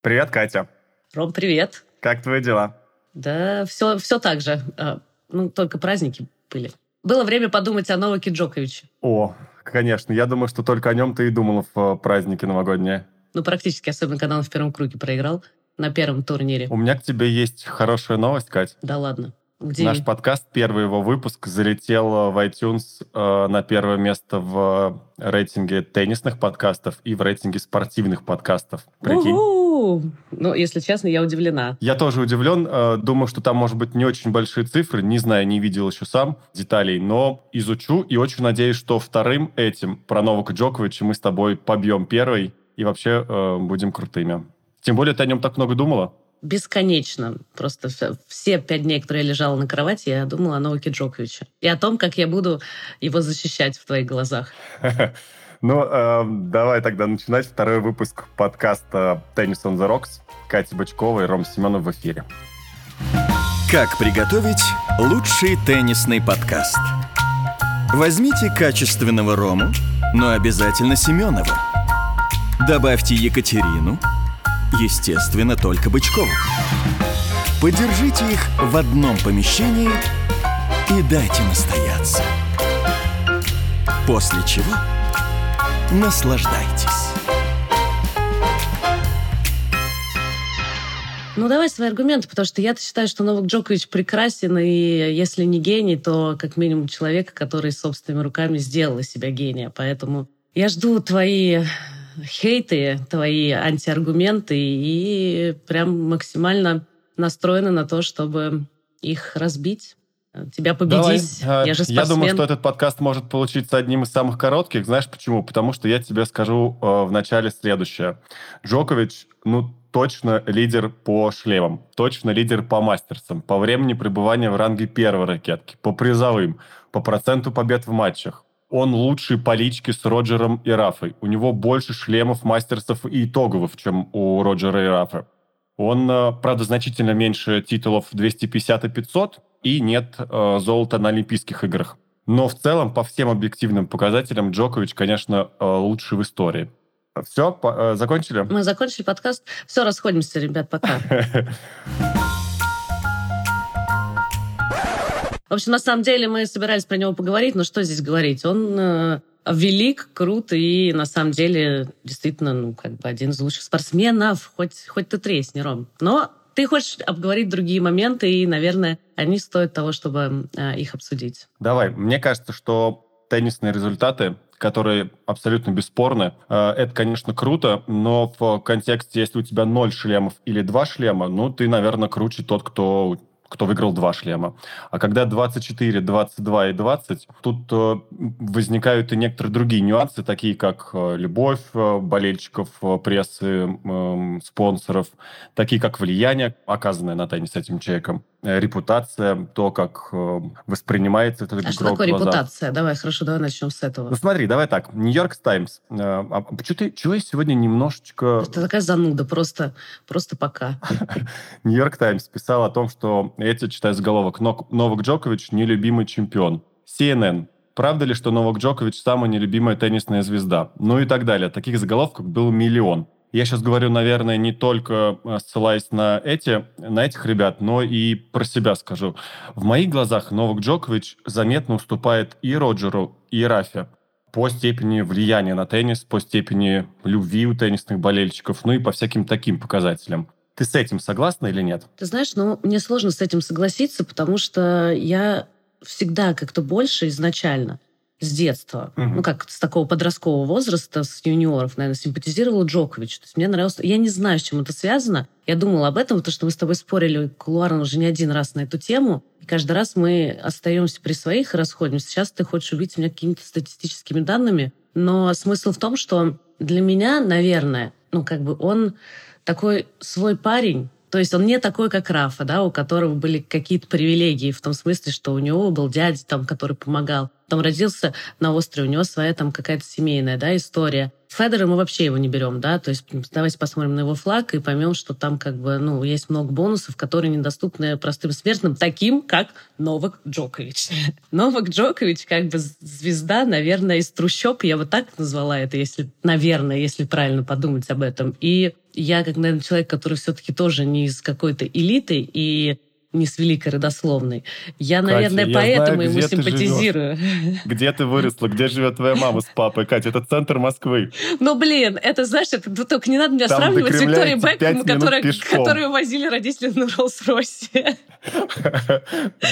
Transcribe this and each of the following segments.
Привет, Катя. Ром, привет. Как твои дела? Да, все, все так же. А, ну, только праздники были. Было время подумать о Новаке Джоковиче. О, конечно. Я думаю, что только о нем ты и думала в э, праздники новогодние. Ну, практически, особенно когда он в первом круге проиграл на первом турнире. У меня к тебе есть хорошая новость, Кать. Да ладно. Где? Наш подкаст, первый его выпуск, залетел в iTunes э, на первое место в рейтинге теннисных подкастов и в рейтинге спортивных подкастов. Прикинь? Ну, если честно, я удивлена. Я тоже удивлен. Э, думаю, что там, может быть, не очень большие цифры. Не знаю, не видел еще сам деталей, но изучу и очень надеюсь, что вторым этим про Новака Джоковича мы с тобой побьем первый и вообще э, будем крутыми. Тем более ты о нем так много думала бесконечно. Просто все пять дней, которые я лежала на кровати, я думала о Новаке Джоковиче. И о том, как я буду его защищать в твоих глазах. Ну, э, давай тогда начинать второй выпуск подкаста «Tennis on the Rocks». Катя Бычкова и Ром Семенов в эфире. Как приготовить лучший теннисный подкаст? Возьмите качественного Рому, но обязательно Семенова. Добавьте Екатерину – Естественно, только Бычкову. Подержите их в одном помещении и дайте настояться. После чего наслаждайтесь. Ну, давай свои аргументы, потому что я-то считаю, что Новак Джокович прекрасен, и если не гений, то как минимум человек, который собственными руками сделал из себя гения. Поэтому я жду твои хейты, твои антиаргументы и прям максимально настроены на то, чтобы их разбить тебя победить. Давай. Я же спортсмен. Я думаю, что этот подкаст может получиться одним из самых коротких. Знаешь почему? Потому что я тебе скажу э, в начале следующее. Джокович, ну, точно лидер по шлемам, точно лидер по мастерсам, по времени пребывания в ранге первой ракетки, по призовым, по проценту побед в матчах он лучший по личке с Роджером и Рафой. У него больше шлемов, мастерсов и итоговых, чем у Роджера и Рафа. Он, э, правда, значительно меньше титулов 250 и 500, и нет э, золота на Олимпийских играх. Но в целом, по всем объективным показателям, Джокович, конечно, э, лучший в истории. Все, по, э, закончили? Мы закончили подкаст. Все, расходимся, ребят, пока. В общем, на самом деле мы собирались про него поговорить, но что здесь говорить? Он э, велик, крут и на самом деле действительно, ну, как бы один из лучших спортсменов, хоть, хоть ты тресни, Ром. Но ты хочешь обговорить другие моменты, и, наверное, они стоят того, чтобы э, их обсудить. Давай. Мне кажется, что теннисные результаты которые абсолютно бесспорны. Э, это, конечно, круто, но в контексте, если у тебя ноль шлемов или два шлема, ну, ты, наверное, круче тот, кто кто выиграл два шлема. А когда 24, 22 и 20, тут э, возникают и некоторые другие нюансы, такие как э, любовь э, болельщиков, прессы, э, спонсоров, такие как влияние, оказанное на теннис этим человеком. Репутация, то, как воспринимается этот а игрок что такое репутация? Давай, хорошо, давай начнем с этого. Ну смотри, давай так. Нью-Йорк Таймс. А, почему ты, чего я сегодня немножечко... Это такая зануда, просто, просто пока. Нью-Йорк Таймс писал о том, что, я тебе читаю заголовок, Новак Джокович – нелюбимый чемпион. CNN. Правда ли, что Новак Джокович – самая нелюбимая теннисная звезда? Ну и так далее. Таких заголовков был миллион. Я сейчас говорю, наверное, не только э, ссылаясь на, эти, на этих ребят, но и про себя скажу. В моих глазах Новак Джокович заметно уступает и Роджеру, и Рафе по степени влияния на теннис, по степени любви у теннисных болельщиков, ну и по всяким таким показателям. Ты с этим согласна или нет? Ты знаешь, ну, мне сложно с этим согласиться, потому что я всегда как-то больше изначально с детства, угу. ну как с такого подросткового возраста, с юниоров, наверное, симпатизировала Джокович. То есть мне нравился... Я не знаю, с чем это связано. Я думала об этом, потому что мы с тобой спорили кулуарно уже не один раз на эту тему. И каждый раз мы остаемся при своих и расходимся. Сейчас ты хочешь убить меня какими-то статистическими данными. Но смысл в том, что для меня, наверное, ну как бы он такой свой парень, то есть он не такой, как Рафа, да, у которого были какие-то привилегии, в том смысле, что у него был дядя, там, который помогал. там родился на острове, у него своя там какая-то семейная да, история. Федера мы вообще его не берем, да, то есть давайте посмотрим на его флаг и поймем, что там как бы, ну, есть много бонусов, которые недоступны простым смертным, таким, как Новак Джокович. Новак Джокович как бы звезда, наверное, из трущоб, я вот так назвала это, если, наверное, если правильно подумать об этом. И я, как, наверное, человек, который все-таки тоже не из какой-то элиты, и не с великой родословной. Я, Катя, наверное, я поэтому знаю, ему симпатизирую. Живешь. Где ты выросла? Где живет твоя мама с папой? Катя, это центр Москвы. Ну, блин, это, знаешь, это, только не надо меня Там сравнивать с Викторией Бекхэм, которая, которую возили родители на Роллс-Ройсе.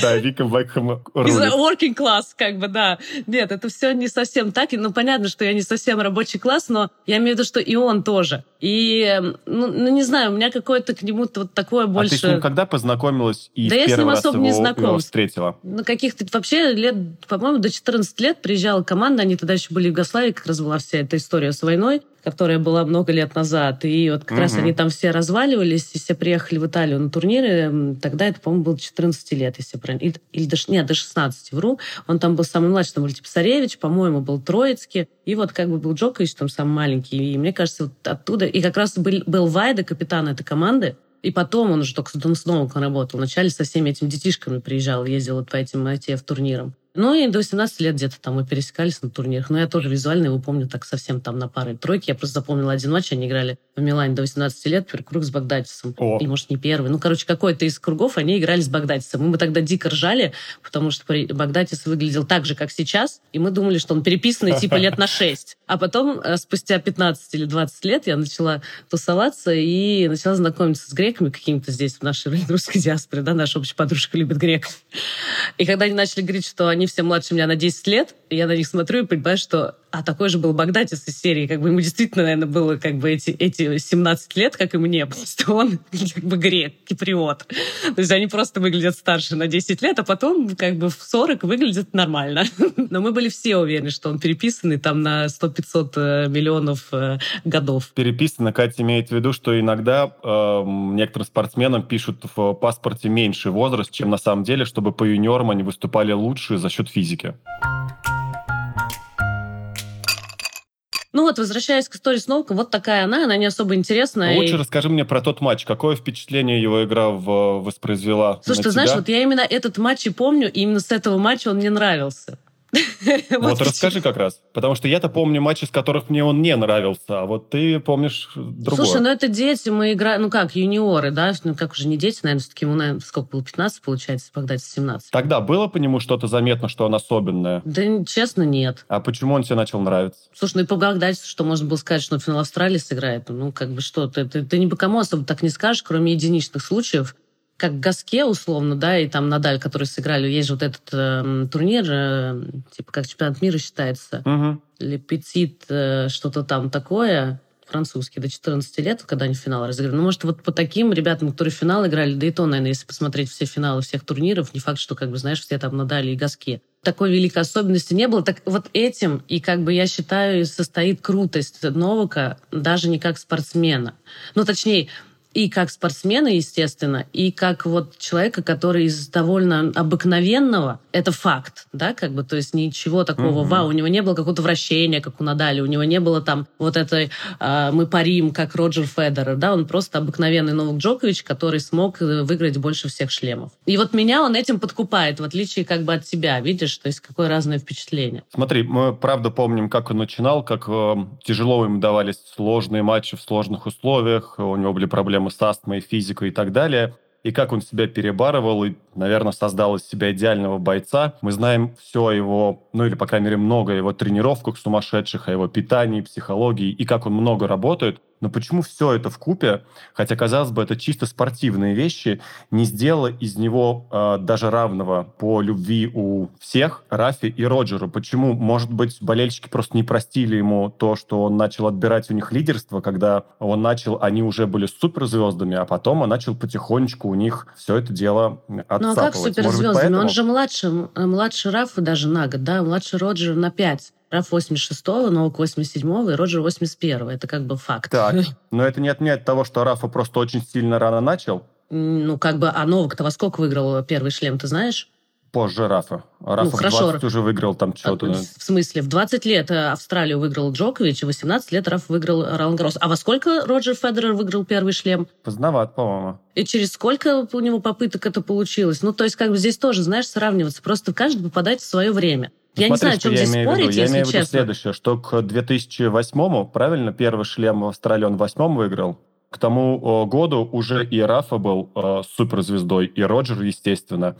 Да, Вика Бекхэм Из working class, как бы, да. Нет, это все не совсем так. Ну, понятно, что я не совсем рабочий класс, но я имею в виду, что и он тоже. И, ну, ну не знаю, у меня какое-то к нему вот такое больше... А ты с ним когда познакомилась и да я с ним особо не знаком. встретила? На каких-то вообще лет, по-моему, до 14 лет приезжала команда, они тогда еще были в Югославии, как раз была вся эта история с войной которая была много лет назад. И вот как угу. раз они там все разваливались, и все приехали в Италию на турниры. Тогда это, по-моему, было 14 лет, если правильно. Или, или до, нет, до 16, вру. Он там был самый младший, там был Писаревич, по-моему, был Троицкий. И вот как бы был Джокович там самый маленький. И мне кажется, вот оттуда... И как раз был, был Вайда, капитан этой команды, и потом он уже только с Новиком работал. Вначале со всеми этими детишками приезжал, ездил вот по этим ITF турнирам. Ну и до 18 лет где-то там мы пересекались на турнирах. Но я тоже визуально его помню так совсем там на пары тройки. Я просто запомнила один матч, они играли в Милане до 18 лет, первый круг с Багдатисом. О. И, может, не первый. Ну, короче, какой-то из кругов они играли с Багдатисом. Мы, мы тогда дико ржали, потому что Багдатис выглядел так же, как сейчас, и мы думали, что он переписанный типа лет на 6. А потом, э, спустя 15 или 20 лет, я начала тусоваться и начала знакомиться с греками какими-то здесь, в нашей русской диаспоре, да, наша общая подружка любит греков. И когда они начали говорить, что они все младше меня на 10 лет, я на них смотрю и понимаю, что а такой же был Багдатис из серии. Как бы ему действительно, наверное, было как бы эти, эти 17 лет, как и мне. Просто он как бы грек, киприот. То есть они просто выглядят старше на 10 лет, а потом как бы в 40 выглядят нормально. Но мы были все уверены, что он переписанный там на 100-500 э, миллионов э, годов. Переписано, Катя имеет в виду, что иногда э, некоторым спортсменам пишут в паспорте меньший возраст, чем на самом деле, чтобы по юниорам они выступали лучше за счет физики. Ну вот, возвращаясь к истории с Ноуком, вот такая она, она не особо интересная. Ну, лучше и... расскажи мне про тот матч. Какое впечатление его игра в, воспроизвела Слушай, ты знаешь, вот я именно этот матч и помню, и именно с этого матча он мне нравился. Вот расскажи как раз. Потому что я-то помню матчи, с которых мне он не нравился, а вот ты помнишь другое. Слушай, ну это дети, мы играем, ну как, юниоры, да? Ну как уже не дети, наверное, все-таки ему, наверное, сколько было, 15, получается, когда 17. Тогда было по нему что-то заметно, что он особенное? Да, честно, нет. А почему он тебе начал нравиться? Слушай, ну и по Багдадису, что можно было сказать, что он финал Австралии сыграет? Ну, как бы что, ты, ты, ты ни по кому особо так не скажешь, кроме единичных случаев, как Гаске, условно, да, и там Надаль, которые сыграли, есть же вот этот э, турнир, э, типа как чемпионат мира считается, угу. Лепетит, э, что-то там такое, французский, до 14 лет, когда они финал разыграли. Ну, может, вот по таким ребятам, которые в финал играли, да и то, наверное, если посмотреть все финалы всех турниров, не факт, что, как бы, знаешь, все там Надали и Гаске. Такой великой особенности не было. Так вот этим, и как бы я считаю, состоит крутость Новака, даже не как спортсмена. Ну, точнее, и как спортсмена, естественно, и как вот человека, который из довольно обыкновенного, это факт, да, как бы, то есть ничего такого, угу. вау, у него не было какого-то вращения, как у Надали, у него не было там вот этой э, «мы парим», как Роджер Федерер, да, он просто обыкновенный Новак Джокович, который смог э, выиграть больше всех шлемов. И вот меня он этим подкупает, в отличие как бы от тебя, видишь, то есть какое разное впечатление. Смотри, мы правда помним, как он начинал, как э, тяжело ему давались сложные матчи в сложных условиях, у него были проблемы проблемы с астмой, физикой и так далее, и как он себя перебарывал и, наверное, создал из себя идеального бойца. Мы знаем все его, ну или, по крайней мере, много его тренировках сумасшедших, о его питании, психологии, и как он много работает. Но почему все это в купе, хотя, казалось бы, это чисто спортивные вещи, не сделало из него э, даже равного по любви у всех, Рафи и Роджеру? Почему, может быть, болельщики просто не простили ему то, что он начал отбирать у них лидерство, когда он начал, они уже были суперзвездами, а потом он начал потихонечку у них все это дело отцапывать. Ну а как суперзвездами? Быть, поэтому... Он же младше, младше Рафа даже на год, да, младше Роджера на пять. Раф 86-го, Новак 87-го и Роджер 81-го. Это как бы факт. Так, но это не отменяет того, что Рафа просто очень сильно рано начал. Ну, как бы, а Новак-то во сколько выиграл первый шлем, ты знаешь? Позже Рафа. Рафа ну, хорошо. в 20 уже выиграл там что-то. В смысле, в 20 лет э, Австралию выиграл Джокович, в 18 лет Раф выиграл Ролан Гарос. А во сколько Роджер Федерер выиграл первый шлем? Поздноват, по-моему. И через сколько у него попыток это получилось? Ну, то есть, как бы здесь тоже, знаешь, сравниваться. Просто каждый попадает в свое время. Я Смотри, не знаю, о чем здесь спорить, Я имею в виду следующее, что к 2008-му, правильно, первый шлем в Австралии он в восьмом выиграл, к тому году уже и Рафа был э, суперзвездой, и Роджер, естественно.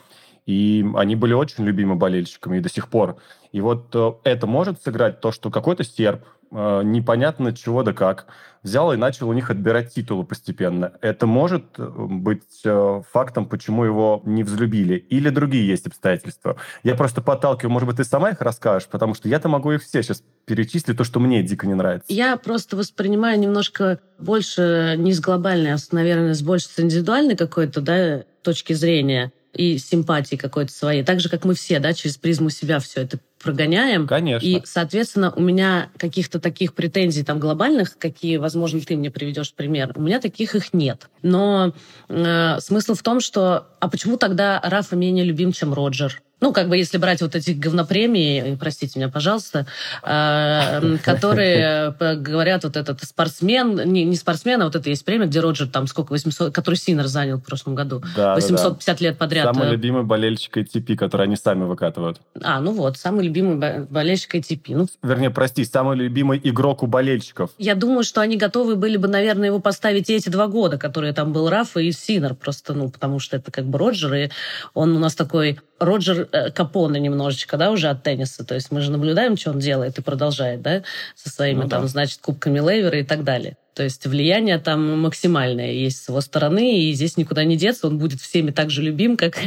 И они были очень любимы болельщиками и до сих пор. И вот э, это может сыграть то, что какой-то серб, э, непонятно чего да как, взял и начал у них отбирать титулы постепенно. Это может э, быть фактом, почему его не взлюбили. Или другие есть обстоятельства. Я просто подталкиваю, может быть, ты сама их расскажешь, потому что я-то могу их все сейчас перечислить, то, что мне дико не нравится. Я просто воспринимаю немножко больше не с глобальной, а, наверное, с больше с индивидуальной какой-то да, точки зрения и симпатии какой-то своей. Так же, как мы все, да, через призму себя все это прогоняем. Конечно. И, соответственно, у меня каких-то таких претензий там глобальных, какие, возможно, ты мне приведешь пример, у меня таких их нет. Но э, смысл в том, что а почему тогда Рафа менее любим, чем Роджер? Ну, как бы если брать вот эти говнопремии, простите меня, пожалуйста, э, которые э, говорят, вот этот спортсмен, не, не спортсмен, а вот это есть премия, где Роджер там сколько, 800, который Синер занял в прошлом году, да, 850 да, да. лет подряд. Самый э. любимый болельщик ATP, который они сами выкатывают. А, ну вот, самый любимый болельщик ATP. Ну, Вернее, прости, самый любимый игрок у болельщиков. Я думаю, что они готовы были бы, наверное, его поставить эти два года, которые там был Рафа и Синер, просто, ну, потому что это как бы Роджер, и он у нас такой Роджер э, Капоне немножечко, да, уже от тенниса. То есть мы же наблюдаем, что он делает и продолжает, да, со своими ну, там, да. значит, кубками Лейвера и так далее. То есть влияние там максимальное есть с его стороны, и здесь никуда не деться, он будет всеми так же любим, как,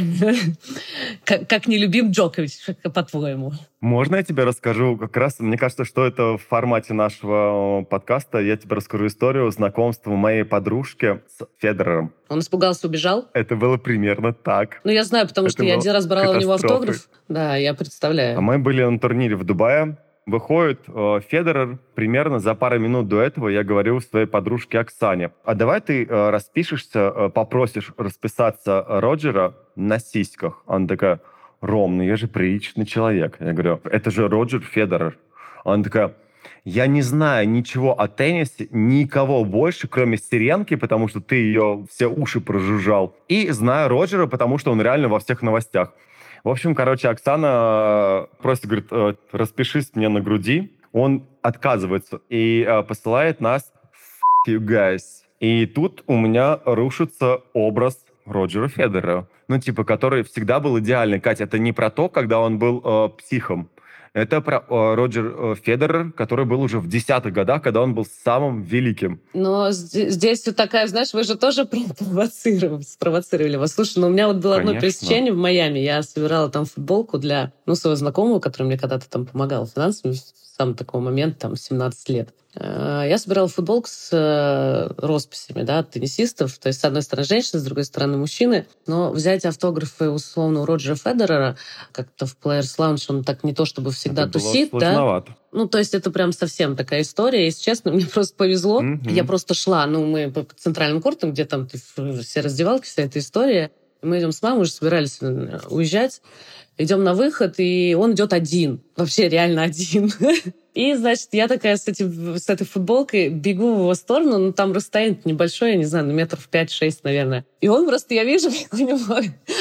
как, как не любим Джокович, по-твоему. Можно я тебе расскажу? Как раз, мне кажется, что это в формате нашего подкаста. Я тебе расскажу историю знакомства моей подружки с Федерером. Он испугался, убежал? Это было примерно так. Ну, я знаю, потому это что я один раз брала у него автограф. Да, я представляю. А мы были на турнире в Дубае, Выходит э, Федерер примерно за пару минут до этого я говорил своей подружке Оксане, а давай ты э, распишешься, э, попросишь расписаться Роджера на сиськах. Она такая, Ром, ну я же приличный человек. Я говорю, это же Роджер Федерер. Она такая, я не знаю ничего о теннисе, никого больше, кроме Сиренки, потому что ты ее все уши прожужжал. И знаю Роджера, потому что он реально во всех новостях. В общем, короче, Оксана э, просто говорит, э, распишись мне на груди. Он отказывается и э, посылает нас you guys. И тут у меня рушится образ Роджера Федера. Ну, типа, который всегда был идеальный. Катя, это не про то, когда он был э, психом. Это про э, Роджер э, Федерер, который был уже в десятых годах, когда он был самым великим. Но здесь вот такая, знаешь, вы же тоже провоцировали, спровоцировали вас. Слушай, ну у меня вот было Конечно. одно пересечение в Майами. Я собирала там футболку для, ну, своего знакомого, который мне когда-то там помогал финансово самого такого момента, там, 17 лет. Э, я собирала футболку с э, росписями, да, теннисистов. То есть, с одной стороны, женщины, с другой стороны, мужчины. Но взять автографы, условно, у Роджера Федерера, как-то в Players Lounge, он так не то чтобы всегда это тусит, да. Ну, то есть это прям совсем такая история. Если честно, мне просто повезло. Mm-hmm. Я просто шла, ну, мы по центральным кортам, где там все раздевалки, вся эта история. Мы идем с мамой, уже собирались э, уезжать. Идем на выход, и он идет один. Вообще реально один. И, значит, я такая с, этим, с этой футболкой бегу в его сторону, ну, там расстояние небольшое, я не знаю, на метров 5-6, наверное. И он просто, я вижу, у него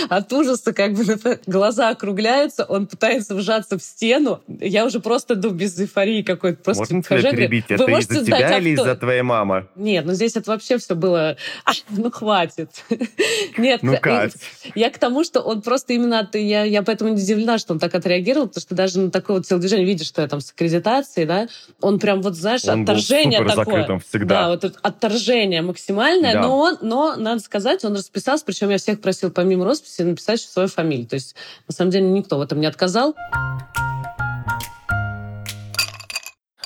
от ужаса как бы глаза округляются, он пытается вжаться в стену. Я уже просто иду без эйфории какой-то. Просто Можно тебя перебить? Это из-за тебя или из-за твоей мамы? Нет, ну здесь это вообще все было... А, ну, хватит. Нет, ну, как? я к тому, что он просто именно... Я, я поэтому не удивлена, что он так отреагировал, потому что даже на такое вот телодвижение видишь, что я там с аккредитацией, да, он прям вот, знаешь, он отторжение был такое. всегда. Да, вот отторжение максимальное, да. но он, но, надо сказать, он расписался, причем я всех просил помимо росписи написать свою фамилию. То есть, на самом деле, никто в этом не отказал.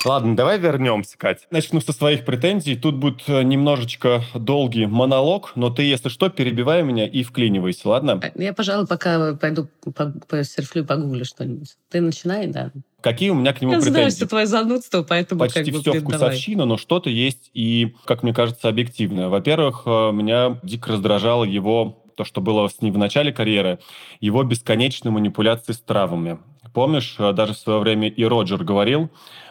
Ладно, давай вернемся, Кать. Начну со своих претензий. Тут будет э, немножечко долгий монолог, но ты, если что, перебивай меня и вклинивайся, ладно? Я, пожалуй, пока пойду посерфлю, погуглю что-нибудь. Ты начинай, да. Какие у меня к нему Я претензии? знаю, что твое занудство, поэтому Почти как бы, все вкусовщина, давай. но что-то есть и, как мне кажется, объективное. Во-первых, э, меня дико раздражало его то, что было с ним в начале карьеры, его бесконечные манипуляции с травмами. Помнишь, э, даже в свое время и Роджер говорил,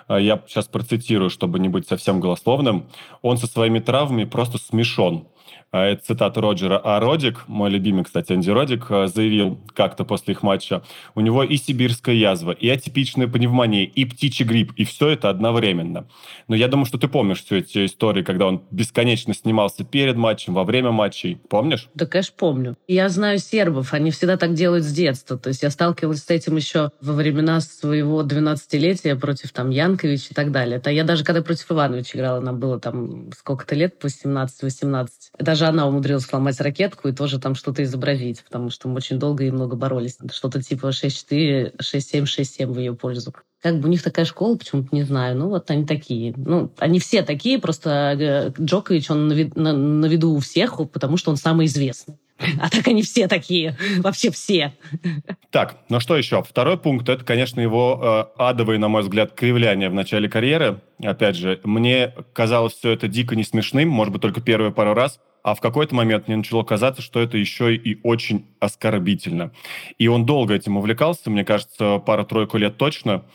я сейчас процитирую, чтобы не быть совсем голословным, он со своими травмами просто смешон. А, это цитата Роджера. А Родик, мой любимый, кстати, Анди Родик, а, заявил как-то после их матча, у него и сибирская язва, и атипичная пневмония, и птичий грипп, и все это одновременно. Но я думаю, что ты помнишь все эти истории, когда он бесконечно снимался перед матчем, во время матчей. Помнишь? Да, конечно, помню. Я знаю сербов, они всегда так делают с детства. То есть я сталкивалась с этим еще во времена своего 12-летия против там Янковича и так далее. Это я даже когда против Ивановича играла, нам было там сколько-то лет, по 17-18. Даже даже она умудрилась сломать ракетку и тоже там что-то изобразить, потому что мы очень долго и много боролись. Что-то типа 6-4, 6-7, 6-7 в ее пользу. Как бы у них такая школа, почему-то не знаю. Ну, вот они такие. Ну, они все такие, просто э, Джокович, он на, на, на виду у всех, потому что он самый известный. А так они все такие, вообще все. Так, ну что еще? Второй пункт – это, конечно, его э, адовые, на мой взгляд, кривляния в начале карьеры. Опять же, мне казалось все это дико не смешным, может быть, только первые пару раз – а в какой-то момент мне начало казаться, что это еще и очень оскорбительно. И он долго этим увлекался, мне кажется, пару-тройку лет точно.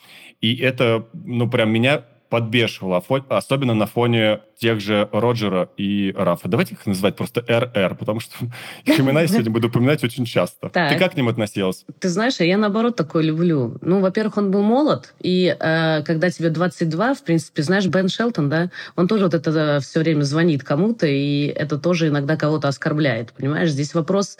И это, ну, прям меня подбешивало, особенно на фоне тех же Роджера и Рафа. Давайте их называть просто РР, потому что их имена я сегодня буду упоминать очень часто. Так. Ты как к ним относилась? Ты знаешь, а я наоборот такое люблю. Ну, во-первых, он был молод, и э, когда тебе 22, в принципе, знаешь, Бен Шелтон, да, он тоже вот это э, все время звонит кому-то, и это тоже иногда кого-то оскорбляет, понимаешь? Здесь вопрос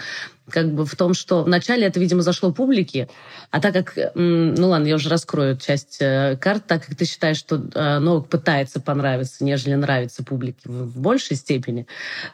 как бы в том, что вначале это, видимо, зашло публике, а так как, ну ладно, я уже раскрою часть э, карт, так как ты считаешь, что э, Новак пытается понравиться, нежели нравится нравится публике в большей степени.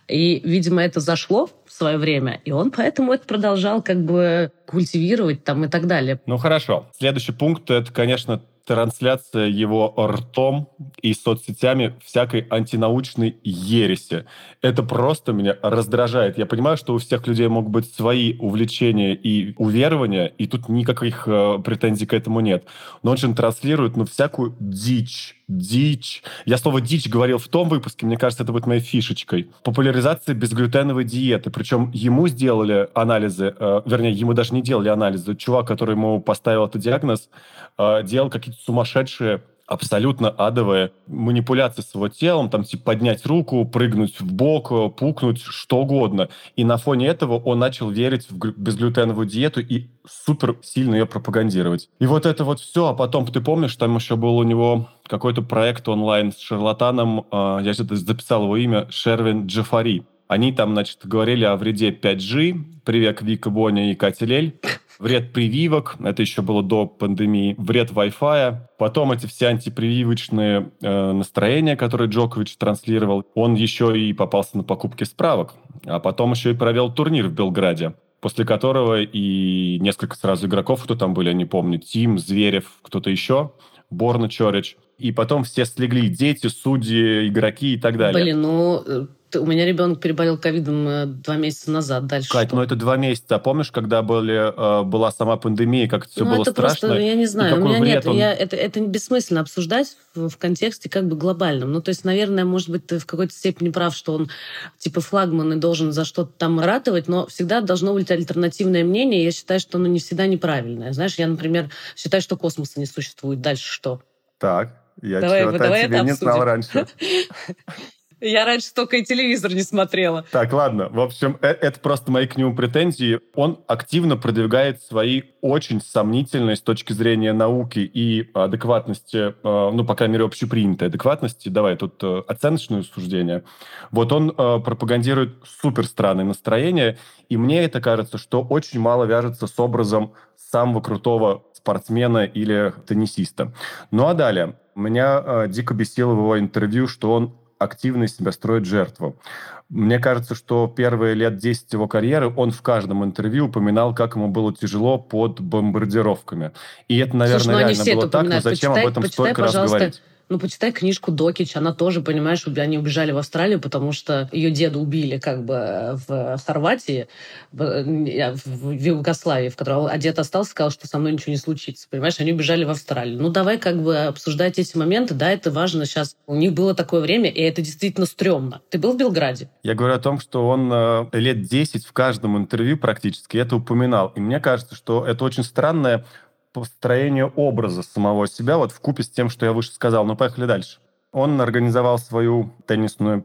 И, видимо, это зашло свое время, и он поэтому это продолжал как бы культивировать там и так далее. Ну хорошо. Следующий пункт это, конечно, трансляция его ртом и соцсетями всякой антинаучной ереси. Это просто меня раздражает. Я понимаю, что у всех людей могут быть свои увлечения и уверования, и тут никаких э, претензий к этому нет. Но он же транслирует ну, всякую дичь, дичь. Я слово «дичь» говорил в том выпуске, мне кажется, это будет моей фишечкой. Популяризация безглютеновой диеты. Причем ему сделали анализы, э, вернее, ему даже не делали анализы. Чувак, который ему поставил этот диагноз, э, делал какие-то сумасшедшие абсолютно адовые манипуляции с его телом, там, типа, поднять руку, прыгнуть в бок, пукнуть, что угодно. И на фоне этого он начал верить в безглютеновую диету и супер сильно ее пропагандировать. И вот это вот все, а потом, ты помнишь, там еще был у него какой-то проект онлайн с шарлатаном, э, я же записал его имя, Шервин Джафари. Они там, значит, говорили о вреде 5G, привет Вика Боня и Катя Лель. Вред прививок, это еще было до пандемии, вред Wi-Fi, потом эти все антипрививочные э, настроения, которые Джокович транслировал, он еще и попался на покупки справок, а потом еще и провел турнир в Белграде после которого и несколько сразу игроков, кто там были, я не помню, Тим, Зверев, кто-то еще, Борна Чорич, и потом все слегли, дети, судьи, игроки и так далее. Блин, ну, э, у меня ребенок переболел ковидом э, два месяца назад. Дальше Кать, что? ну это два месяца. А помнишь, когда были, э, была сама пандемия, как это все ну, было это страшно? Просто, я не знаю, у меня нет. Он... Я, это, это бессмысленно обсуждать в, в контексте как бы глобальном. Ну, то есть, наверное, может быть, ты в какой-то степени прав, что он типа флагман и должен за что-то там ратовать, но всегда должно быть альтернативное мнение. Я считаю, что оно не всегда неправильное. Знаешь, я, например, считаю, что космоса не существует. Дальше что? Так, я чего-то давай тебе не знал раньше. Я раньше только и телевизор не смотрела. Так, ладно. В общем, э, это просто мои к нему претензии. Он активно продвигает свои очень сомнительные с точки зрения науки и адекватности, э, ну, по крайней мере, общепринятой адекватности. Давай тут э, оценочное суждение. Вот он пропагандирует супер странные настроения, и мне это кажется, что очень мало вяжется с образом самого крутого спортсмена или теннисиста. Ну а далее. Меня дико бесило в его интервью, что он активно из себя строит жертву. Мне кажется, что первые лет 10 его карьеры он в каждом интервью упоминал, как ему было тяжело под бомбардировками. И это, наверное, Слушай, ну реально было так, но зачем почитай, об этом почитай, столько раз говорить? Ну, почитай книжку Докич, она тоже, понимаешь, они убежали в Австралию, потому что ее деда убили как бы в Хорватии, в Югославии, в которой а дед остался, сказал, что со мной ничего не случится. Понимаешь, они убежали в Австралию. Ну, давай как бы обсуждать эти моменты. Да, это важно сейчас. У них было такое время, и это действительно стрёмно. Ты был в Белграде? Я говорю о том, что он э, лет 10 в каждом интервью практически это упоминал. И мне кажется, что это очень странное построение образа самого себя, вот в купе с тем, что я выше сказал. Ну, поехали дальше. Он организовал свою теннисную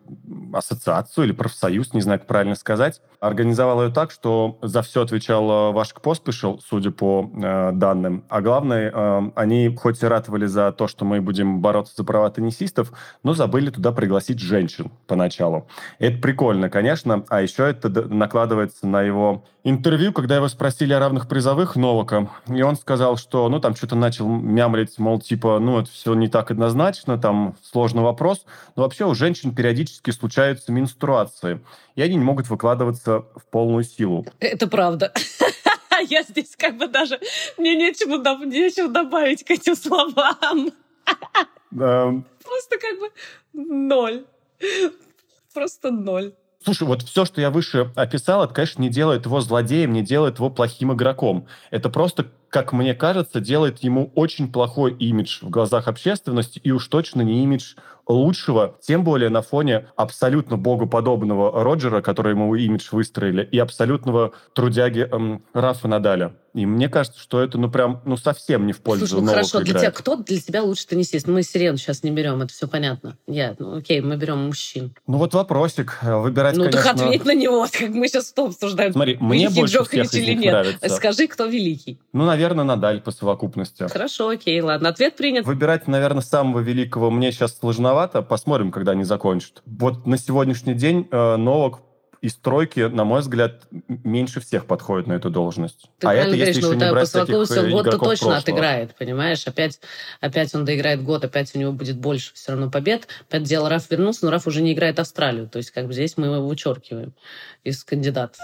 ассоциацию или профсоюз, не знаю, как правильно сказать. Организовал ее так, что за все отвечал э, Вашек Поспешил, судя по э, данным. А главное, э, они хоть и ратовали за то, что мы будем бороться за права теннисистов, но забыли туда пригласить женщин поначалу. Это прикольно, конечно, а еще это накладывается на его интервью, когда его спросили о равных призовых Новака, и он сказал, что, ну, там что-то начал мямлить, мол, типа, ну, это все не так однозначно, там сложный вопрос, но вообще у женщин периодически случаются менструации, и они не могут выкладываться в полную силу. Это правда. Я здесь как бы даже... Мне нечего, нечего добавить к этим словам. Просто как бы ноль. Просто ноль. Слушай, вот все, что я выше описал, это, конечно, не делает его злодеем, не делает его плохим игроком. Это просто, как мне кажется, делает ему очень плохой имидж в глазах общественности и уж точно не имидж лучшего, тем более на фоне абсолютно богоподобного Роджера, который ему имидж выстроили, и абсолютного трудяги эм, Рафа Надаля. И мне кажется, что это, ну, прям, ну, совсем не в пользу Слушай, ну, хорошо, для тебя, кто для тебя лучше теннисист? Мы Сирену сейчас не берем, это все понятно. Я, ну, окей, мы берем мужчин. Ну, вот вопросик. Выбирать, Ну, конечно... так ответь на него, как мы сейчас что обсуждаем. Смотри, мне больше всех или нет. нравится. Скажи, кто великий. Ну, наверное, Надаль по совокупности. Хорошо, окей, ладно, ответ принят. Выбирать, наверное, самого великого мне сейчас сложновато. Посмотрим, когда они закончат. Вот на сегодняшний день э, Новак из тройки, на мой взгляд, меньше всех подходит на эту должность. Ты а это говоришь, если еще не брать таких он год-то точно прошлого. отыграет, понимаешь? Опять, опять он доиграет год, опять у него будет больше все равно побед. Опять дело Раф вернулся, но Раф уже не играет Австралию. То есть как бы здесь мы его вычеркиваем из кандидатов.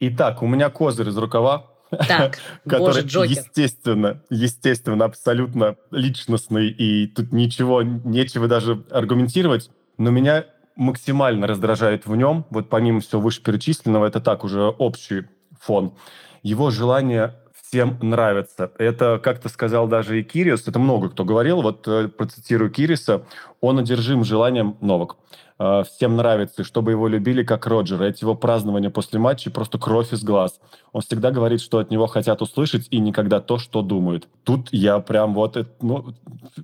Итак, у меня козырь из рукава. Так, который, боже, естественно, естественно, абсолютно личностный, и тут ничего, нечего даже аргументировать. Но меня максимально раздражает в нем, вот помимо всего вышеперечисленного, это так уже общий фон, его желание всем нравится. Это как-то сказал даже и Кирис, это много кто говорил, вот э, процитирую Кириса, он одержим желанием Новак. Э, всем нравится, чтобы его любили как Роджера. Эти его празднования после матча просто кровь из глаз. Он всегда говорит, что от него хотят услышать, и никогда то, что думают. Тут я прям вот... Ну,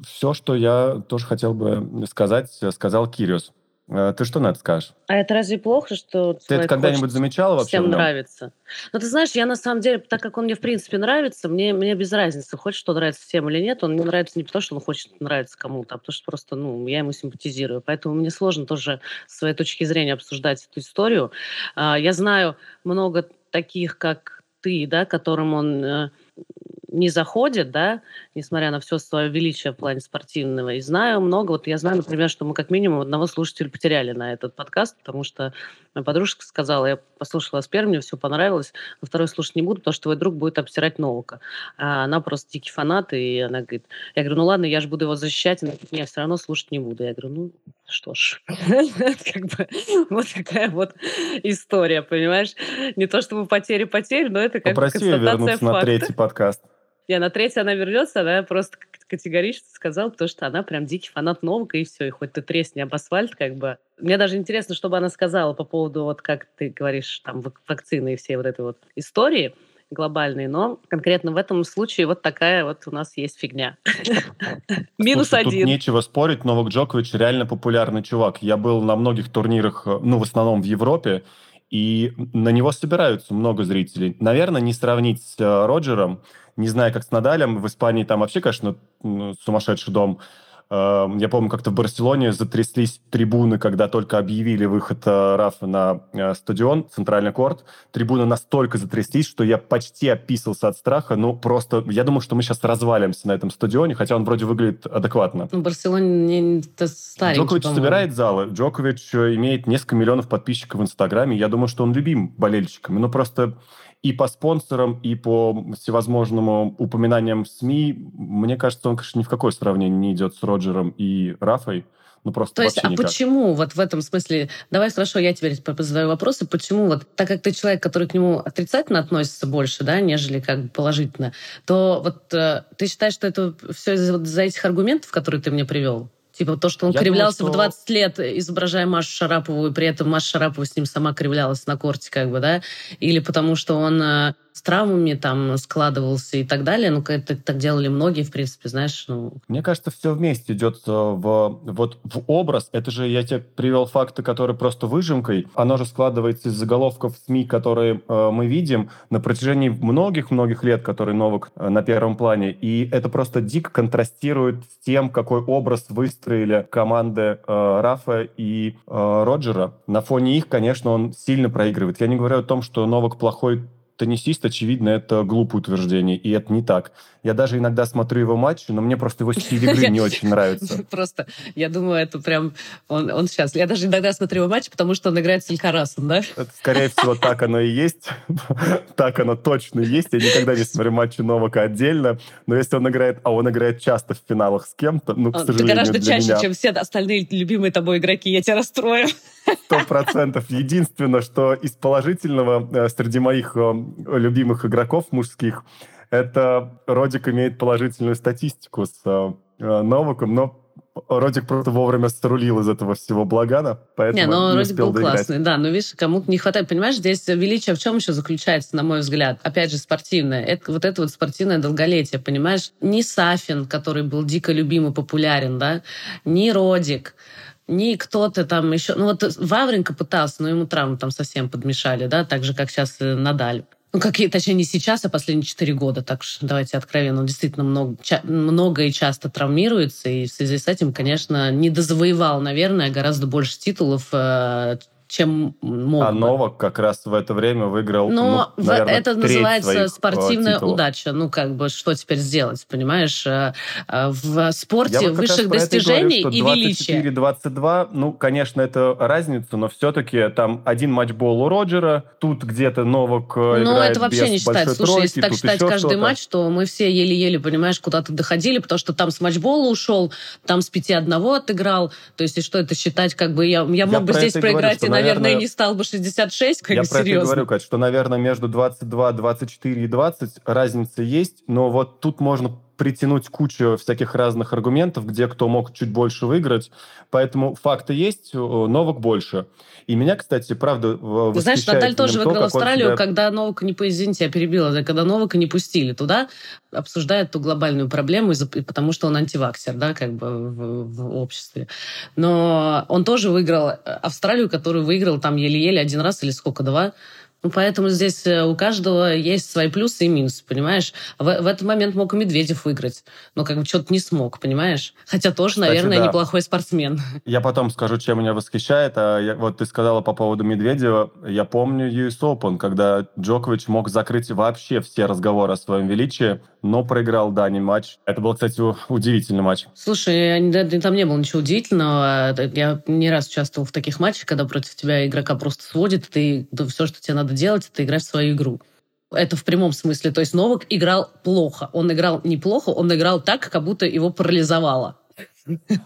все, что я тоже хотел бы сказать, сказал Кириус. Э, ты что на это скажешь? А это разве плохо, что ты это когда-нибудь замечала вообще? Всем нравится. Ну, ты знаешь, я на самом деле, так как он мне в принципе нравится, мне, мне без разницы, хочет что нравится всем или нет. Он мне нравится не потому, что он хочет нравиться кому-то, а потому что просто, ну, я ему симпатизирую. Поэтому мне сложно тоже с своей точки зрения обсуждать эту историю. А, я знаю много таких, как ты, да, которым он э, не заходит, да, несмотря на все свое величие в плане спортивного. И знаю много, вот я знаю, например, что мы как минимум одного слушателя потеряли на этот подкаст, потому что моя подружка сказала, я послушала вас первым, мне все понравилось, но второй слушать не буду, потому что твой друг будет обсирать Новака. А она просто дикий фанат, и она говорит, я говорю, ну ладно, я же буду его защищать, но я все равно слушать не буду. Я говорю, ну что ж, вот такая вот история, понимаешь? Не то чтобы потери-потери, но это как Попроси ее вернуться на третий подкаст. Я на третий она вернется, она просто категорично сказала, потому что она прям дикий фанат Новака, и все, и хоть ты тресни об асфальт, как бы. Мне даже интересно, что бы она сказала по поводу, вот как ты говоришь, там, вакцины и всей вот этой вот истории глобальной, но конкретно в этом случае вот такая вот у нас есть фигня. Минус один. Тут нечего спорить, Новак Джокович реально популярный чувак. Я был на многих турнирах, э, ну, в основном в Европе, и на него собираются много зрителей. Наверное, не сравнить с э, Роджером, не знаю, как с Надалем. В Испании там вообще, конечно, сумасшедший дом. Эм, я помню, как-то в Барселоне затряслись трибуны, когда только объявили выход э, Рафа на э, стадион, центральный корт. Трибуны настолько затряслись, что я почти описался от страха. Ну, просто я думаю, что мы сейчас развалимся на этом стадионе, хотя он вроде выглядит адекватно. В Барселоне не старенький, Джокович собирает залы. Джокович э, имеет несколько миллионов подписчиков в Инстаграме. Я думаю, что он любим болельщиками. Ну, просто и по спонсорам, и по всевозможным упоминаниям в СМИ, мне кажется, он, конечно, ни в какое сравнение не идет с Роджером и Рафой. Ну, просто То есть, а никак. почему вот в этом смысле... Давай, хорошо, я теперь задаю вопросы. Почему вот, так как ты человек, который к нему отрицательно относится больше, да, нежели как бы положительно, то вот э, ты считаешь, что это все из-за этих аргументов, которые ты мне привел? Типа то, что он Я кривлялся думаю, в 20 лет, изображая Машу Шарапову, и при этом Маша Шарапова с ним сама кривлялась на корте, как бы, да? Или потому что он э, с травмами там складывался и так далее. Ну, это так делали многие, в принципе, знаешь. Ну... Мне кажется, все вместе идет э, в, вот, в образ. Это же я тебе привел факты, которые просто выжимкой. Оно же складывается из заголовков СМИ, которые э, мы видим на протяжении многих-многих лет, который Новак э, на первом плане. И это просто дико контрастирует с тем, какой образ выстроили команды э, Рафа и э, Роджера. На фоне их, конечно, он сильно проигрывает. Я не говорю о том, что Новак плохой теннисист, очевидно, это глупое утверждение, и это не так. Я даже иногда смотрю его матчи, но мне просто его стиль игры не очень нравится. Просто, я думаю, это прям... Он, он сейчас... Я даже иногда смотрю его матчи, потому что он играет с Алькарасом, да? Это, скорее всего, так оно и есть. так оно точно есть. Я никогда не смотрю матчи Новака отдельно, но если он играет... А он играет часто в финалах с кем-то, ну, к сожалению, Это гораздо чаще, меня. чем все остальные любимые тобой игроки. Я тебя расстрою. Сто процентов. Единственное, что из положительного э, среди моих э, любимых игроков мужских, это Родик имеет положительную статистику с э, Новаком, но Родик просто вовремя срулил из этого всего благана, поэтому не, но не Родик был доиграть. классный, да, но видишь, кому-то не хватает. Понимаешь, здесь величие в чем еще заключается, на мой взгляд? Опять же, спортивное. Это вот это вот спортивное долголетие, понимаешь? Ни Сафин, который был дико любим и популярен, да, ни Родик, ни кто-то там еще... Ну вот Вавренко пытался, но ему травму там совсем подмешали, да, так же, как сейчас Надаль. Ну, какие, точнее, не сейчас, а последние четыре года. Так что давайте откровенно. Он действительно много, ча- много и часто травмируется, и в связи с этим, конечно, не дозавоевал, наверное, гораздо больше титулов, э, чем мог А бы. Новак как раз в это время выиграл, Но ну, в- наверное, это называется э, спортивная титулов. удача. Ну, как бы, что теперь сделать, понимаешь? Э, э, В Я спорте раз высших достижений говорю, и величия. 24-22, ну, конечно, это разница, но все-таки там один матчбол у Роджера, тут где-то Новак играет это вообще без не считается. Слушай, тройки, если так считать каждый матч, то мы все еле-еле, понимаешь, куда-то доходили, потому что там с матчбола ушел, там с 5-1 отыграл. То есть, и что это считать, как бы я, я мог бы про здесь и говорю, проиграть, и, наверное, не стал бы 66, как Я бы про это серьезно. говорю, Кать, что, наверное, между 22, 24 и 20 разница есть, но вот тут можно притянуть кучу всяких разных аргументов, где кто мог чуть больше выиграть. Поэтому факты есть, э, Новак больше. И меня, кстати, правда, в- Ты знаешь, восхищает Наталь тоже то, выиграла Австралию, себя- когда Новака не, извините, я перебила, да, когда Новака не пустили туда, обсуждают ту глобальную проблему, потому что он антиваксер, да, как бы в, в обществе. Но он тоже выиграл э, Австралию, которую выиграл там еле-еле один раз или сколько, два. Ну, поэтому здесь э, у каждого есть свои плюсы и минусы, понимаешь? В, в этот момент мог и Медведев выиграть, но как бы что-то не смог, понимаешь? Хотя тоже, Кстати, наверное, да. неплохой спортсмен. Я потом скажу, чем меня восхищает. А я- вот ты сказала по поводу Медведева. Я помню US Open, когда Джокович мог закрыть вообще все разговоры о своем величии, но проиграл Дани матч. Это был, кстати, удивительный матч. Слушай, там не было ничего удивительного. Я не раз участвовал в таких матчах, когда против тебя игрока просто сводит, и ты все, что тебе надо делать, это играть в свою игру. Это в прямом смысле. То есть Новак играл плохо. Он играл неплохо, он играл так, как будто его парализовало.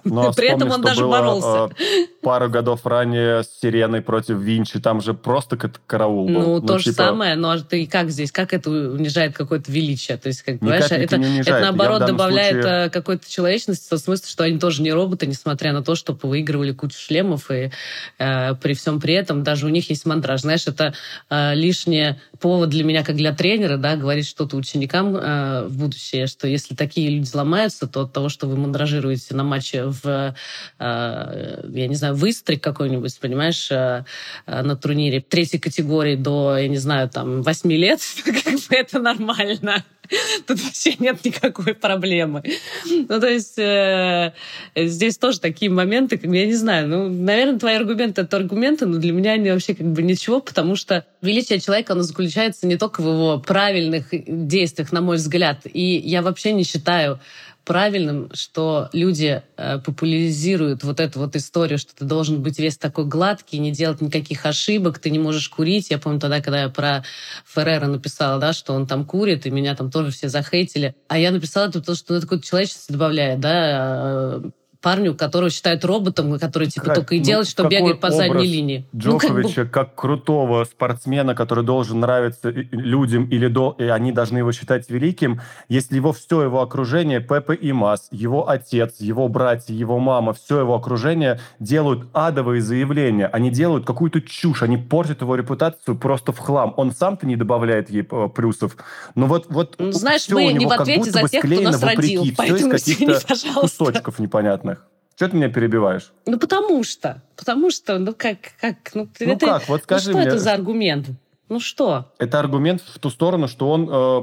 Но При этом он даже было, боролся. э, пару годов ранее с Сиреной против Винчи. Там же просто кат- караул был. Ну, то же типа, самое, но ты как здесь, как это унижает какое-то величие? То есть, как, Никак понимаешь, это это, не наоборот добавляет случае- э, какой-то человечности, в том смысле, что они тоже не роботы, несмотря на то, что выигрывали кучу шлемов, и э, при всем при этом даже у них есть мандраж. Знаешь, это э, лишний повод для меня, как для тренера, да, говорить что-то ученикам э, в будущее, что если такие люди ломаются, то от того, что вы мандражируете на матче в, э, я не знаю, выстрик какой-нибудь, понимаешь, э, э, на турнире третьей категории до, я не знаю, там, восьми лет, как бы это нормально. Тут вообще нет никакой проблемы. Ну, то есть э, здесь тоже такие моменты, как я не знаю, ну, наверное, твои аргументы — это аргументы, но для меня они вообще как бы ничего, потому что величие человека, оно заключается не только в его правильных действиях, на мой взгляд. И я вообще не считаю правильным, что люди э, популяризируют вот эту вот историю, что ты должен быть весь такой гладкий, не делать никаких ошибок, ты не можешь курить. Я помню тогда, когда я про Феррера написала, да, что он там курит, и меня там тоже все захейтили. А я написала это потому, что ну, такой человечество добавляет, да, парню, которого считают роботом, который типа как? только и ну, делает, что бегает по задней линии. Джоковича ну, как, бы... как крутого спортсмена, который должен нравиться людям или до... и они должны его считать великим, если его все его окружение, Пепе и Мас, его отец, его братья, его мама, все его окружение делают адовые заявления, они делают какую-то чушь, они портят его репутацию просто в хлам. Он сам-то не добавляет ей э, плюсов. Но вот, вот ну, Знаешь, мы не в ответе за тех, кто нас родил, вопреки, поэтому все из каких-то кусочков непонятных. Что ты меня перебиваешь? Ну, потому что. Потому что, ну, как... как ну, ну это, как? Вот скажи ну, что мне. это за аргумент? Ну что? Это аргумент в ту сторону, что он э,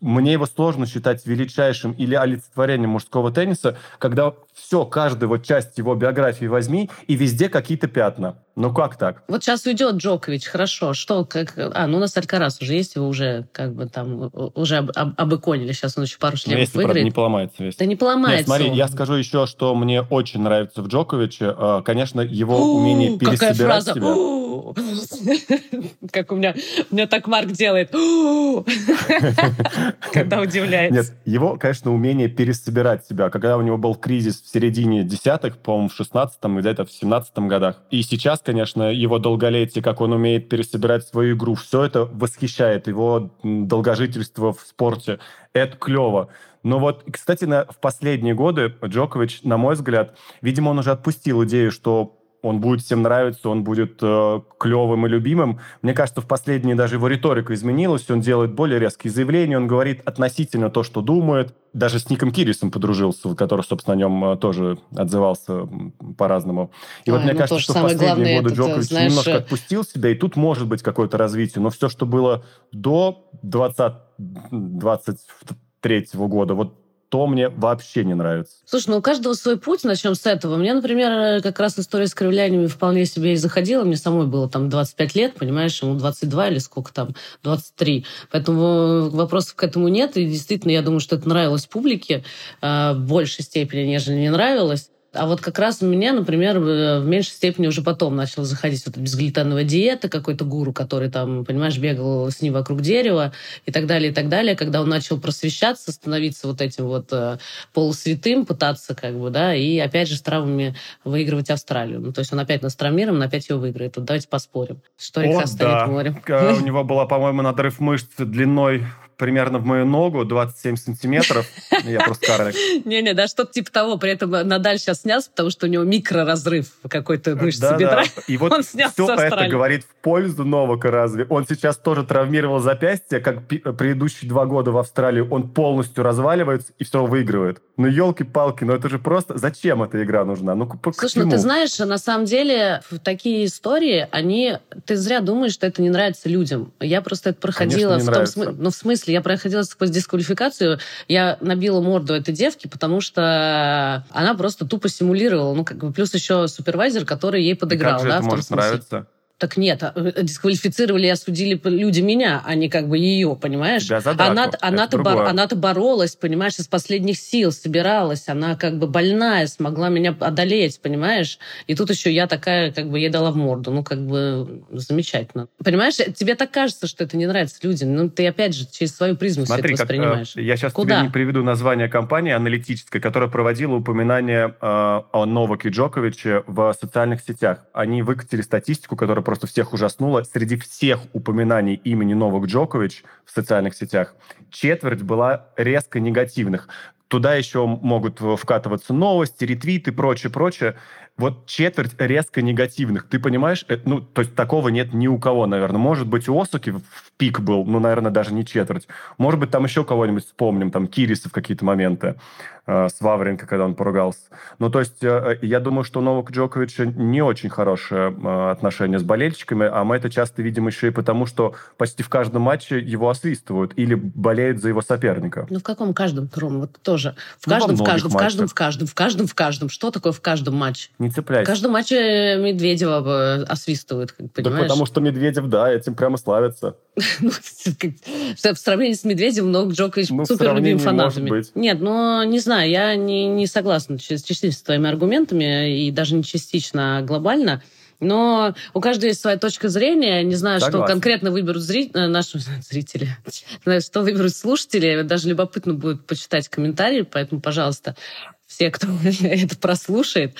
мне его сложно считать величайшим или олицетворением мужского тенниса, когда все, каждую вот часть его биографии возьми, и везде какие-то пятна. Ну как так? Вот сейчас уйдет Джокович, хорошо. Что, как... А, ну у нас Алькарас уже есть, его уже как бы там уже об, об, обыконили. Сейчас он еще пару шлемов ну, если, выиграет. Правда, не поломается весь. Да не поломается Нет, смотри, он. я скажу еще, что мне очень нравится в Джоковиче. Э, конечно, его умение пересобирать себя. Как у меня, у меня так Марк делает, когда удивляется. Нет, его, конечно, умение пересобирать себя. Когда у него был кризис в середине десятых, по-моему, в шестнадцатом или где-то в семнадцатом годах. И сейчас, конечно, его долголетие, как он умеет пересобирать свою игру, все это восхищает. Его долгожительство в спорте. Это клево. Но вот, кстати, на, в последние годы Джокович, на мой взгляд, видимо, он уже отпустил идею, что он будет всем нравиться, он будет э, клевым и любимым. Мне кажется, в последние даже его риторика изменилась, он делает более резкие заявления, он говорит относительно то, что думает. Даже с Ником Кирисом подружился, который, собственно, о нем э, тоже отзывался по-разному. И Ой, вот мне ну, кажется, что в последние годы Джокович знаешь... немножко отпустил себя, и тут может быть какое-то развитие. Но все, что было до 20, 23 года, вот то мне вообще не нравится. Слушай, ну у каждого свой путь, начнем с этого. Мне, например, как раз история с кривляниями вполне себе и заходила. Мне самой было там 25 лет, понимаешь, ему 22 или сколько там, 23. Поэтому вопросов к этому нет. И действительно, я думаю, что это нравилось публике э, в большей степени, нежели не нравилось. А вот как раз у меня, например, в меньшей степени уже потом начала заходить вот безглютеновая диета, какой-то гуру, который там, понимаешь, бегал с ним вокруг дерева и так далее, и так далее. Когда он начал просвещаться, становиться вот этим вот э, полусвятым, пытаться как бы, да, и опять же с травмами выигрывать Австралию. Ну, то есть он опять нас травмируем, опять его выиграет. Вот давайте поспорим. Что река О, станет да. морем. У него была, по-моему, надрыв мышц длиной примерно в мою ногу, 27 сантиметров. Я просто карлик. Не-не, да, что-то типа того. При этом Надаль сейчас снялся, потому что у него микроразрыв какой-то мышцы да, бедра. Да. И вот все это говорит в пользу Новака разве. Он сейчас тоже травмировал запястье, как предыдущие два года в Австралии. Он полностью разваливается и все выигрывает. Ну, елки-палки, ну это же просто... Зачем эта игра нужна? Ну, Слушай, ну ты знаешь, на самом деле такие истории, они... Ты зря думаешь, что это не нравится людям. Я просто это проходила Конечно, в том смысле... Ну, в смысле, смысле, я проходила сквозь дисквалификацию, я набила морду этой девки, потому что она просто тупо симулировала. Ну, как бы, плюс еще супервайзер, который ей подыграл. И как же да, это может нравиться? Так нет, а, э, дисквалифицировали и осудили люди меня, а не как бы ее, понимаешь? Тебя за драку. Она, она-то, бор, она-то боролась, понимаешь, из последних сил собиралась. Она как бы больная, смогла меня одолеть, понимаешь? И тут еще я такая, как бы, ей дала в морду. Ну, как бы, замечательно. Понимаешь, тебе так кажется, что это не нравится людям. Ну, ты, опять же, через свою призму Смотри, все это воспринимаешь. Как, э, я сейчас Куда? тебе не приведу название компании аналитической, которая проводила упоминание э, о Новаке Джоковиче в социальных сетях. Они выкатили статистику, которая просто всех ужаснуло. Среди всех упоминаний имени Новак Джокович в социальных сетях четверть была резко негативных. Туда еще могут вкатываться новости, ретвиты, прочее, прочее. Вот четверть резко негативных. Ты понимаешь? Это, ну, то есть такого нет ни у кого, наверное. Может быть, у Осуки в пик был, ну, наверное, даже не четверть. Может быть, там еще кого-нибудь вспомним, там Кириса в какие-то моменты. Э, с Вавренко, когда он поругался. Ну, то есть, э, я думаю, что у Новака Джоковича не очень хорошее э, отношение с болельщиками, а мы это часто видим еще и потому, что почти в каждом матче его освистывают или болеют за его соперника. Ну, в каком каждом, Ром? Вот тоже. В ну, каждом, в каждом, в каждом, в каждом, в каждом, в каждом. Что такое в каждом матче? Не цепляйся. В каждом матче Медведева э, освистывают, как Да понимаешь? потому что Медведев, да, этим прямо славится. Ну, В сравнении с Медведевым Новак Джокович Ну, супер любим фанатами. Нет, ну, не знаю, я не, не согласна частично с твоими аргументами, и даже не частично, а глобально. Но у каждого есть своя точка зрения. Не знаю, что Согласен. конкретно выберут зри- э, наши зрители. Знаю, что выберут слушатели. Даже любопытно будет почитать комментарии, поэтому, пожалуйста, все, кто это прослушает,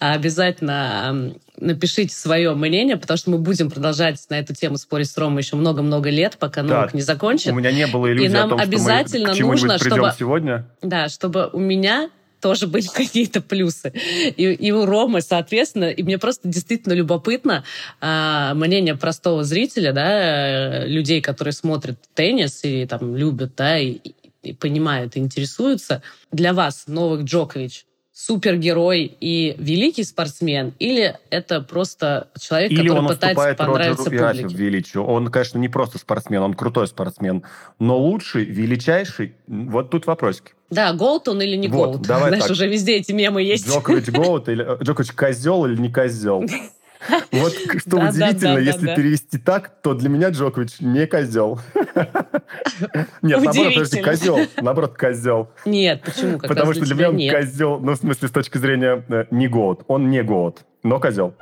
обязательно м, напишите свое мнение, потому что мы будем продолжать на эту тему спорить с Ромой еще много-много лет, пока Да. Новак не закончит. У меня не было иллюзии нам о том, обязательно что мы к нужно, чтобы- сегодня. Да, чтобы у меня тоже были какие-то плюсы. И, и у Ромы, соответственно, и мне просто действительно любопытно а, мнение простого зрителя, да, э, людей, которые смотрят теннис и там любят, да, и, и понимают, и интересуются. Для вас Новак Джокович супергерой и великий спортсмен, или это просто человек, Или который пытается понравиться Роджеру публике? величию. Он, конечно, не просто спортсмен, он крутой спортсмен. Но лучший, величайший, вот тут вопросики. Да, GOAT он или не Вот, GOAT? давай Знаешь, так. уже везде эти мемы есть. Джокович Гоут или э, Джокович козел или не козел? Вот что Да, удивительно, да, да, если перевести так, то для меня Джокович не козел. Нет, наоборот, подожди, козел. Наоборот, козел. Нет, почему? Как Потому что для меня он козел, ну, в смысле, с точки зрения э, не Гоут. Он не Гоут, но козел.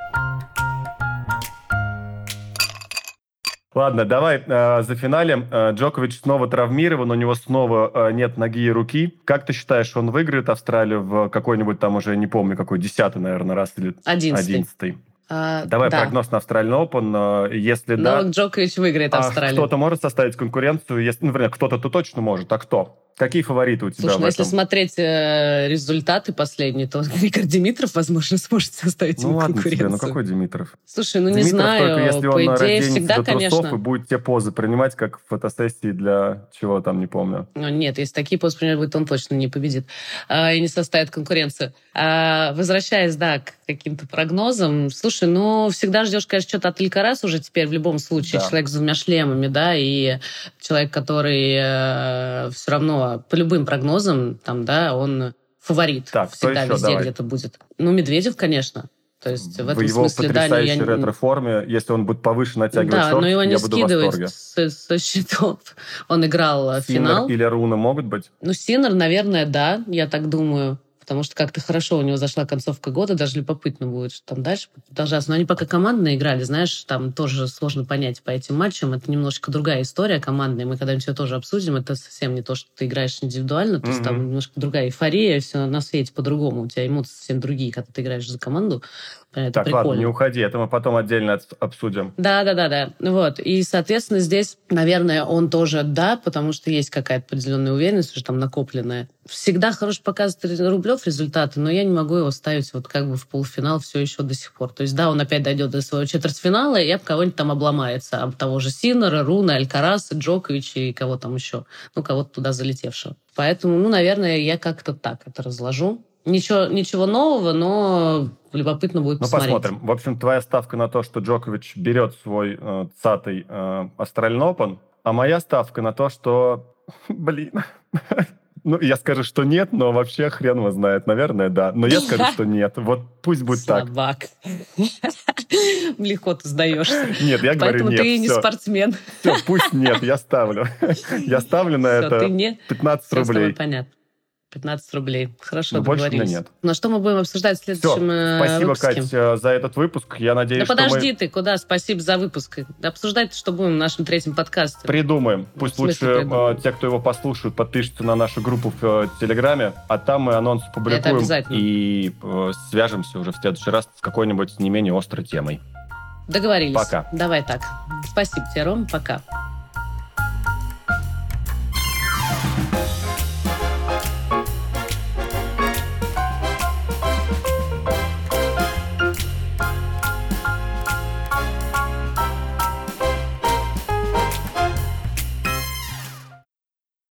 Ладно, давай э, за финалем. Э, Джокович снова травмирован, у него снова э, нет ноги и руки. Как ты считаешь, он выиграет Австралию в какой-нибудь там уже, не помню, какой, десятый, наверное, раз или Одиннадцатый. одиннадцатый? А, Давай да. прогноз на Австралиан Open. Если да, Новак Джокович выиграет а Австралию. кто-то может составить конкуренцию? Если, ну, например, кто-то-то точно может, а кто? Какие фавориты у тебя Слушай, ну если смотреть э, результаты последние, то Рикард Димитров, возможно, сможет составить Ну ему ладно тебе, конкуренцию. ну какой Димитров? Слушай, ну не Димитров знаю, только если по он идее всегда, до трусов конечно. и будет те позы принимать, как в фотосессии для чего там, не помню. Ну, нет, если такие посты принимать будет, он точно не победит а, и не составит конкуренцию. А, возвращаясь, да, к каким-то прогнозам, слушай, ну, всегда ждешь, конечно, что-то от Илькарас уже теперь в любом случае. Да. Человек с двумя шлемами, да, и человек, который все равно по любым прогнозам, там, да, он фаворит. Так, всегда еще? везде где-то будет. Ну, Медведев, конечно. То есть в этом его смысле, да, потрясающей я... ретро-форме, если он будет повыше натягивать Да, шорты, но его не я буду в скидывают с, со счетов. Он играл э, Синнер финал. или Руна могут быть? Ну, Синер, наверное, да, я так думаю. Потому что как-то хорошо у него зашла концовка года, даже любопытно будет, что там дальше продолжаться. Но они пока командно играли, знаешь, там тоже сложно понять по этим матчам. Это немножко другая история командная. Мы когда-нибудь ее тоже обсудим. Это совсем не то, что ты играешь индивидуально. То есть там немножко другая эйфория, все на свете по-другому. У тебя эмоции совсем другие, когда ты играешь за команду. Это Так, прикольно. ладно, не уходи, это мы потом отдельно об- обсудим. Да, да, да, да. Вот. И, соответственно, здесь, наверное, он тоже да, потому что есть какая-то определенная уверенность уже там накопленная. Всегда хорошо показывает Рублев результаты, но я не могу его ставить вот как бы в полуфинал все еще до сих пор. То есть, да, он опять дойдет до своего четвертьфинала, и об кого-нибудь там обломается. Об того же Синера, Руна, Алькараса, Джоковича и кого там еще. Ну, кого-то туда залетевшего. Поэтому, ну, наверное, я как-то так это разложу. Ничего, ничего нового, но любопытно будет Ну, посмотреть. посмотрим. В общем, твоя ставка на то, что Джокович берет свой э, цатый э, Australian Open, а моя ставка на то, что... Блин. Ну, я скажу, что нет, но вообще хрен его знает. Наверное, да. Но я скажу, что нет. Вот пусть будет так. Слабак. Легко ты сдаешься. Нет, я говорю Поэтому нет. ты и не спортсмен. Всё, пусть нет, я ставлю. Я ставлю на ты это не... 15 Всё с тобой рублей. понятно. 15 рублей. Хорошо, Ну, больше меня нет. Ну, что мы будем обсуждать в Все, следующем э, спасибо, выпуске? Кать, э, за этот выпуск. Я надеюсь, Да подожди мы ты, куда? Спасибо за выпуск. Обсуждать что будем в нашем третьем подкасте. придумаем. В Пусть смысле лучше придумаем? э, те, кто его послушают, подпишутся на нашу группу в Телеграме, а там мы анонс публикуем обязательно. и свяжемся уже в следующий раз с какой-нибудь не менее острой темой. Договорились. Пока. Давай так. Спасибо тебе, Ром. Пока.